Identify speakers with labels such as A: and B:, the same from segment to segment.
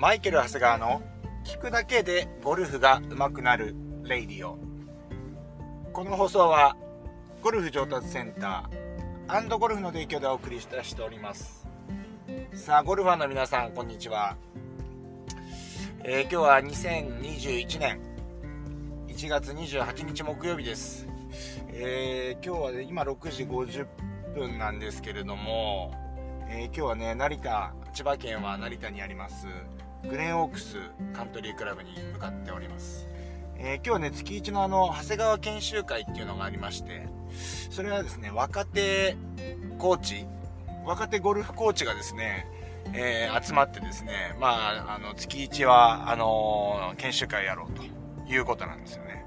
A: マイケル・長谷川の聞くだけでゴルフが上手くなるレイディオ。この放送はゴルフ上達センターゴルフの提供でお送りしております。さあ、ゴルファーの皆さん、こんにちは。えー、今日は2021年1月28日木曜日です。えー、今日は、ね、今6時50分なんですけれども、えー、今日はね、成田、千葉県は成田にあります、グレンオークスカントリークラブに向かっております。えー、今日はね、月1のあの、長谷川研修会っていうのがありまして、それはですね、若手コーチ、若手ゴルフコーチがですね、えー、集まってですね、まあ、あの、月1は、あのー、研修会やろうということなんですよね。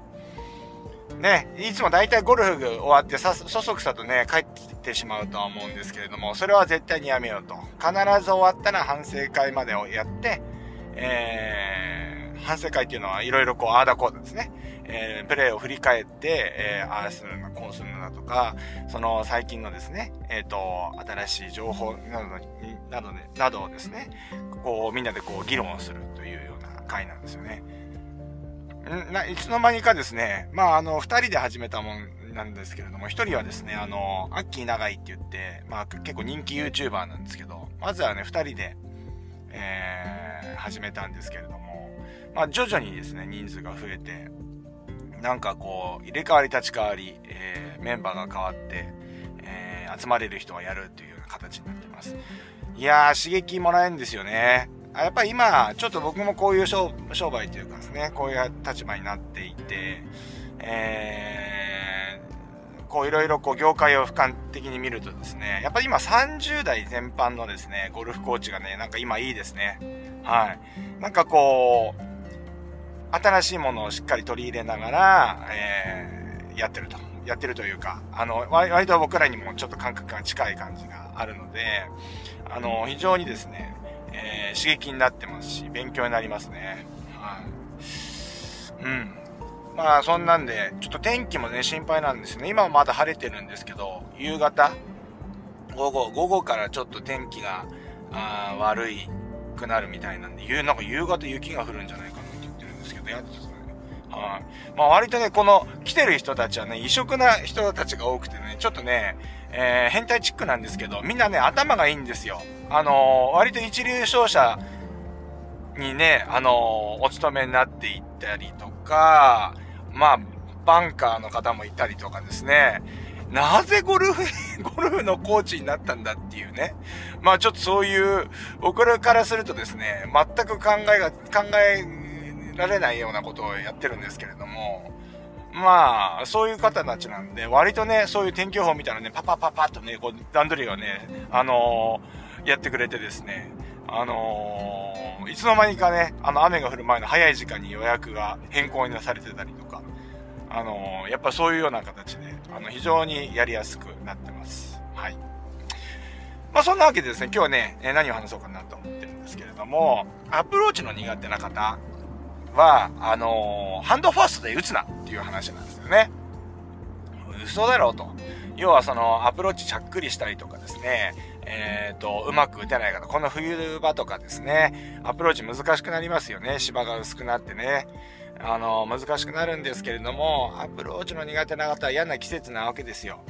A: ね、いつも大体ゴルフ終わってさ、そそくさとね、帰ってしまうとは思うんですけれども、それは絶対にやめようと。必ず終わったら反省会までをやって、えー、反省会っていうのはいろいろこう、アーダコードですね。えー、プレイを振り返って、えー、ああするの、こうするのだとか、その最近のですね、えっ、ー、と、新しい情報などなどで、などをですね、こう、みんなでこう、議論をするというような会なんですよね。ん？な、いつの間にかですね、まあ、あの、二人で始めたもんなんですけれども、一人はですね、あの、アッキー長いって言って、まあ、結構人気 YouTuber なんですけど、まずはね、二人で、えー、始めたんですけれども、まあ、徐々にですね、人数が増えて、なんかこう、入れ替わり立ち替わり、えー、メンバーが変わって、えー、集まれる人がやるというような形になってます。いやー、刺激もらえるんですよね。やっぱり今、ちょっと僕もこういう商売というかですね、こういう立場になっていて、えー、こういろいろこう業界を俯瞰的に見るとですね、やっぱり今30代全般のですね、ゴルフコーチがね、なんか今いいですね。はい。なんかこう、新しいものをしっかり取り入れながら、えー、やってると。やってるというか、あの、割と僕らにもちょっと感覚が近い感じがあるので、あの、非常にですね、えー、刺激になってますし、勉強になりますね。はい。うん。まあ、そんなんで、ちょっと天気もね、心配なんですね。今はまだ晴れてるんですけど、夕方、午後、午後からちょっと天気が、あ悪いくなるみたいなんで、夕、なんか夕方雪が降るんじゃないかなって言ってるんですけど、やですね。はい。まあ割とね、この来てる人たちはね、異色な人たちが多くてね、ちょっとね、えー、変態チックなんですけど、みんなね、頭がいいんですよ。あのー、割と一流商社にね、あのー、お勤めになっていったりとか、まあ、バンカーの方もいたりとかですね、なぜゴルフ、ゴルフのコーチになったんだっていうね。まあちょっとそういう、僕らからするとですね、全く考えが、考えられないようなことをやってるんですけれども、まあ、そういう方たちなんで、割とね、そういう天気予報みたいなね、パパパパッとね、こう、段取りをね、あのー、やってくれてですね、あのー、いつの間にかね、あの、雨が降る前の早い時間に予約が変更になされてたりとか、あの、やっぱそういうような形で、あの、非常にやりやすくなってます。はい。まあそんなわけでですね、今日はね、え何を話そうかなと思ってるんですけれども、アプローチの苦手な方、は、あの、ハンドファーストで打つなっていう話なんですよね。嘘だろうと。要はそのアプローチざっくりしたりとかですね、えっ、ー、と、うまく打てない方、この冬場とかですね、アプローチ難しくなりますよね。芝が薄くなってね。あの、難しくなるんですけれども、アプローチの苦手な方は嫌な季節なわけですよ。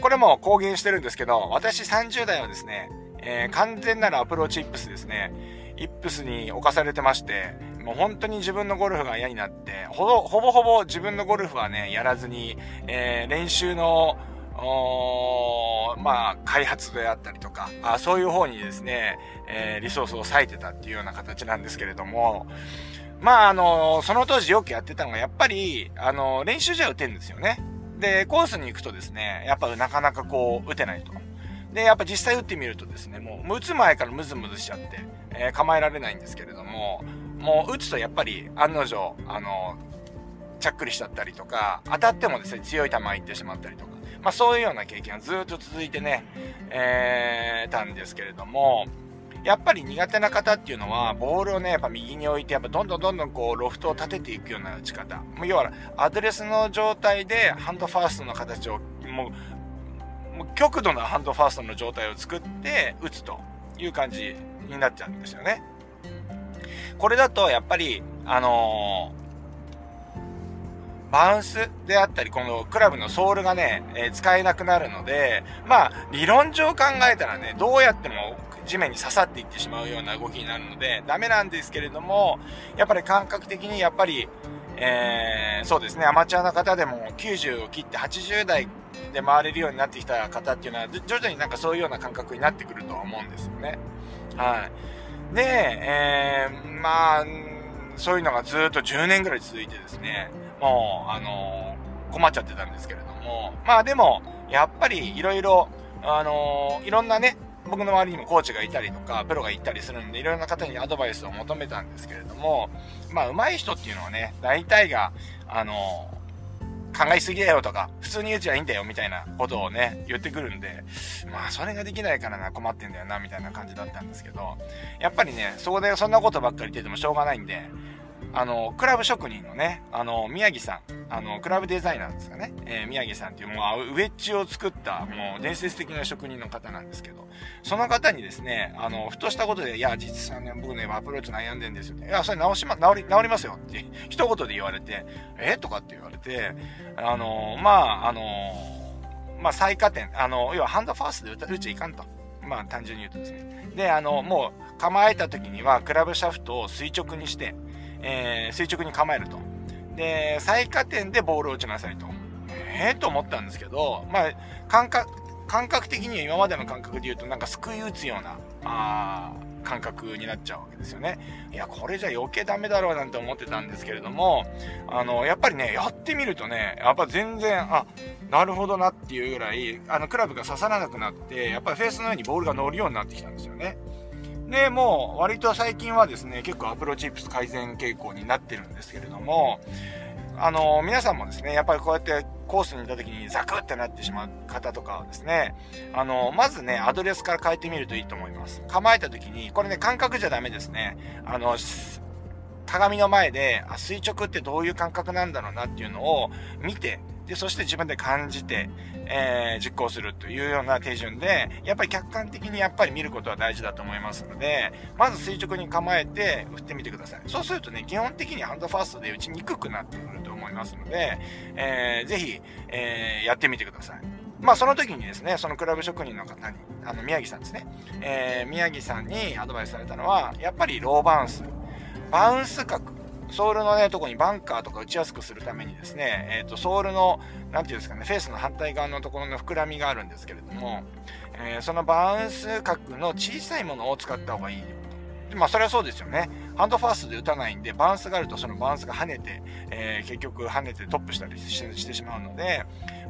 A: これも公言してるんですけど、私30代はですね、えー、完全なるアプローチイップスですね。イップスに侵されてまして、もう本当に自分のゴルフが嫌になって、ほぼほぼほぼ自分のゴルフはね、やらずに、えー、練習の、まあ、開発であったりとか、あそういう方にですね、えー、リソースを割いてたっていうような形なんですけれども、まあ、あの、その当時よくやってたのが、やっぱり、あの、練習じゃ打てんですよね。で、コースに行くとですね、やっぱなかなかこう、打てないと。で、やっぱ実際打ってみるとですね、もう、打つ前からムズムズしちゃって、えー、構えられないんですけれども、もう打つとやっぱり案の定、あの、ちゃっくりしちゃったりとか、当たってもですね、強い球行ってしまったりとか、まあそういうような経験がずっと続いてね、えー、たんですけれども、やっぱり苦手な方っていうのは、ボールをね、やっぱ右に置いて、やっぱどんどんどんどんこう、ロフトを立てていくような打ち方。もう要は、アドレスの状態で、ハンドファーストの形を、もう、もう極度なハンドファーストの状態を作って、打つという感じになっちゃうんですよね。これだとやっぱり、あのー、バウンスであったり、このクラブのソールがね、えー、使えなくなるので、まあ、理論上考えたらね、どうやっても地面に刺さっていってしまうような動きになるので、ダメなんですけれども、やっぱり感覚的にやっぱり、えー、そうですね、アマチュアの方でも90を切って80代で回れるようになってきた方っていうのは、徐々になんかそういうような感覚になってくるとは思うんですよね。はい。で、えー、まあ、そういうのがずっと10年ぐらい続いてですね、もう、あのー、困っちゃってたんですけれども、まあでも、やっぱりいろいろ、あのー、いろんなね、僕の周りにもコーチがいたりとか、プロがいたりするんで、いろんな方にアドバイスを求めたんですけれども、まあ、上手い人っていうのはね、大体が、あの、考えすぎだよとか、普通に言うちゃいいんだよみたいなことをね、言ってくるんで、まあ、それができないからな、困ってんだよな、みたいな感じだったんですけど、やっぱりね、そこでそんなことばっかり言っててもしょうがないんで、あの、クラブ職人のね、あの、宮城さん、あの、クラブデザイナーですかね、えー、宮城さんっていうもう、ウェッジを作った、もう、伝説的な職人の方なんですけど、その方にですね、あの、ふとしたことで、いや、実はね、僕ね、アプローチ悩んでんですよいや、それ直しま、治り、治りますよって、一言で言われて、えとかって言われて、あの、まあ、あの、まあ、最下点、あの、要はハンドファーストで打打ちゃいかんと。まあ、単純に言うとですね。で、あの、もう、構えた時には、クラブシャフトを垂直にして、えー、垂直に構えると。で、最下点でボールを打ちなさいと。ええー、と思ったんですけど、まあ、感覚、感覚的には今までの感覚で言うとなんかすくい打つような、あ感覚になっちゃうわけですよね。いや、これじゃ余計ダメだろうなんて思ってたんですけれども、あの、やっぱりね、やってみるとね、やっぱ全然、あ、なるほどなっていうぐらい、あの、クラブが刺さらなくなって、やっぱりフェースの上にボールが乗るようになってきたんですよね。で、もう割と最近はですね、結構アプローチイップス改善傾向になってるんですけれども、あの、皆さんもですね、やっぱりこうやってコースに行った時にザクってなってしまう方とかはですね、あの、まずね、アドレスから変えてみるといいと思います。構えた時に、これね、感覚じゃダメですね。あの、鏡の前で、あ、垂直ってどういう感覚なんだろうなっていうのを見て、で、そして自分で感じて、えー、実行するというような手順で、やっぱり客観的にやっぱり見ることは大事だと思いますので、まず垂直に構えて振ってみてください。そうするとね、基本的にハンドファーストで打ちにくくなってくると思いますので、えー、ぜひ、えー、やってみてください。まあその時にですね、そのクラブ職人の方に、あの、宮城さんですね、えー、宮城さんにアドバイスされたのは、やっぱりローバウンス。バウンス角ソールのね、とこにバンカーとか打ちやすくするためにですね、えっ、ー、と、ソールの、なんていうんですかね、フェースの反対側のところの膨らみがあるんですけれども、えー、そのバウンス角の小さいものを使った方がいい。よまあ、それはそうですよね。ハンドファーストで打たないんで、バウンスがあるとそのバウンスが跳ねて、えー、結局跳ねてトップしたりしてしまうので、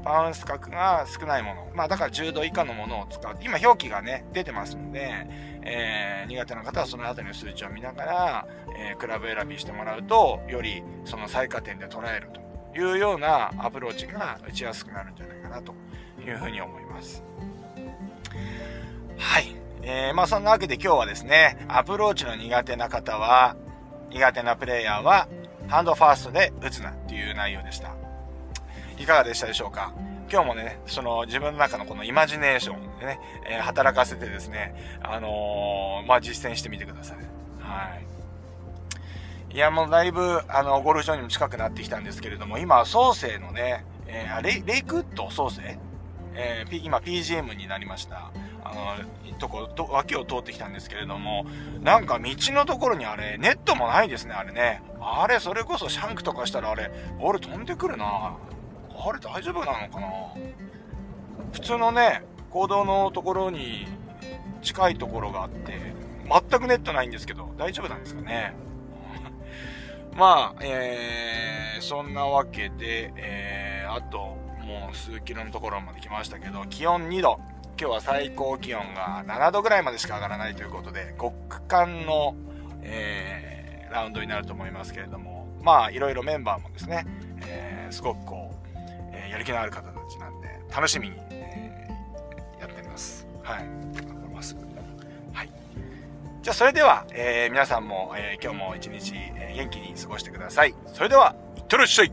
A: バウンス角が少ないもの。まあ、だから10度以下のものを使う。今表記がね、出てますので、えー、苦手な方はその辺りの数値を見ながら、えー、クラブ選びしてもらうと、よりその最下点で捉えるというようなアプローチが打ちやすくなるんじゃないかなというふうに思います。はい。えー、まあそんなわけで今日はですね、アプローチの苦手な方は、苦手なプレイヤーは、ハンドファーストで打つなっていう内容でした。いかがでしたでしょうか？今日もね、その自分の中のこのイマジネーションでね、えー、働かせてですね、あのー、まあ、実践してみてください。はい。いや、もうだいぶ、あの、ゴルフ場にも近くなってきたんですけれども、今、創生のね、えー、レイレイクウッド創生えー、今 PGM になりました。あの、とこ、と、脇を通ってきたんですけれども、なんか道のところにあれ、ネットもないですね、あれね。あれ、それこそシャンクとかしたらあれ、ボール飛んでくるなあれ大丈夫なのかな普通のね、行動のところに近いところがあって、全くネットないんですけど、大丈夫なんですかね まあ、えー、そんなわけで、えー、あと、もう数キロのところまで来ましたけど、気温2度。今日は最高気温が7度ぐらいまでしか上がらないということで、極寒の、えー、ラウンドになると思いますけれども、まあ、いろいろメンバーもですね、えー、すごくこう、えー、やる気のある方たちなんで、楽しみに、えー、やってみます。はい。ます。はい。じゃあ、それでは、えー、皆さんも、えー、今日も一日、え、元気に過ごしてください。それでは、いってらっしゃい